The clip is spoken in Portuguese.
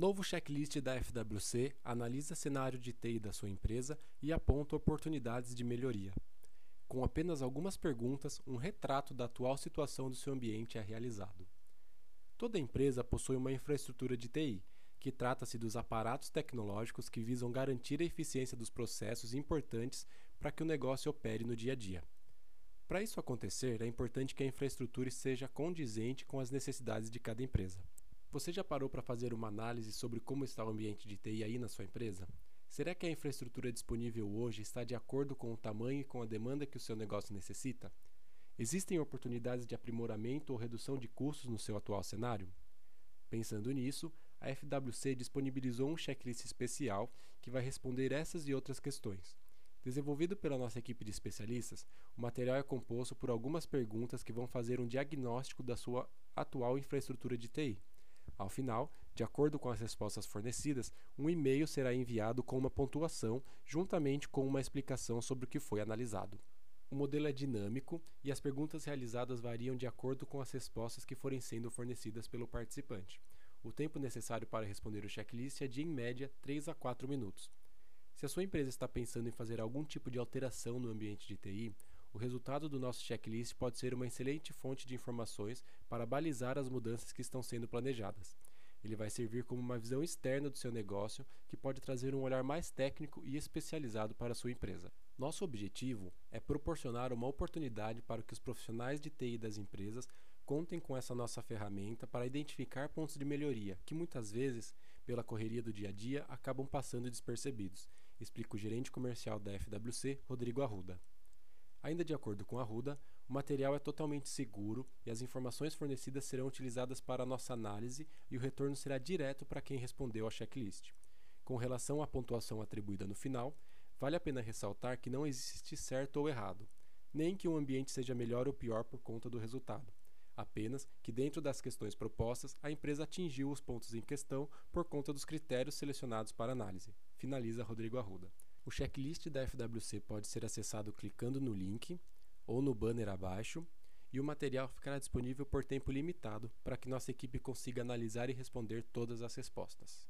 Novo checklist da FWC analisa cenário de TI da sua empresa e aponta oportunidades de melhoria. Com apenas algumas perguntas, um retrato da atual situação do seu ambiente é realizado. Toda empresa possui uma infraestrutura de TI, que trata-se dos aparatos tecnológicos que visam garantir a eficiência dos processos importantes para que o negócio opere no dia a dia. Para isso acontecer, é importante que a infraestrutura seja condizente com as necessidades de cada empresa. Você já parou para fazer uma análise sobre como está o ambiente de TI aí na sua empresa? Será que a infraestrutura disponível hoje está de acordo com o tamanho e com a demanda que o seu negócio necessita? Existem oportunidades de aprimoramento ou redução de custos no seu atual cenário? Pensando nisso, a FWC disponibilizou um checklist especial que vai responder essas e outras questões. Desenvolvido pela nossa equipe de especialistas, o material é composto por algumas perguntas que vão fazer um diagnóstico da sua atual infraestrutura de TI. Ao final, de acordo com as respostas fornecidas, um e-mail será enviado com uma pontuação, juntamente com uma explicação sobre o que foi analisado. O modelo é dinâmico e as perguntas realizadas variam de acordo com as respostas que forem sendo fornecidas pelo participante. O tempo necessário para responder o checklist é de, em média, 3 a 4 minutos. Se a sua empresa está pensando em fazer algum tipo de alteração no ambiente de TI, o resultado do nosso checklist pode ser uma excelente fonte de informações para balizar as mudanças que estão sendo planejadas. Ele vai servir como uma visão externa do seu negócio que pode trazer um olhar mais técnico e especializado para a sua empresa. Nosso objetivo é proporcionar uma oportunidade para que os profissionais de TI das empresas contem com essa nossa ferramenta para identificar pontos de melhoria que muitas vezes, pela correria do dia a dia, acabam passando despercebidos, explica o gerente comercial da FWC, Rodrigo Arruda. Ainda de acordo com a Ruda, o material é totalmente seguro e as informações fornecidas serão utilizadas para a nossa análise e o retorno será direto para quem respondeu à checklist. Com relação à pontuação atribuída no final, vale a pena ressaltar que não existe certo ou errado, nem que um ambiente seja melhor ou pior por conta do resultado. Apenas que, dentro das questões propostas, a empresa atingiu os pontos em questão por conta dos critérios selecionados para análise. Finaliza Rodrigo Arruda. O checklist da FWC pode ser acessado clicando no link ou no banner abaixo, e o material ficará disponível por tempo limitado para que nossa equipe consiga analisar e responder todas as respostas.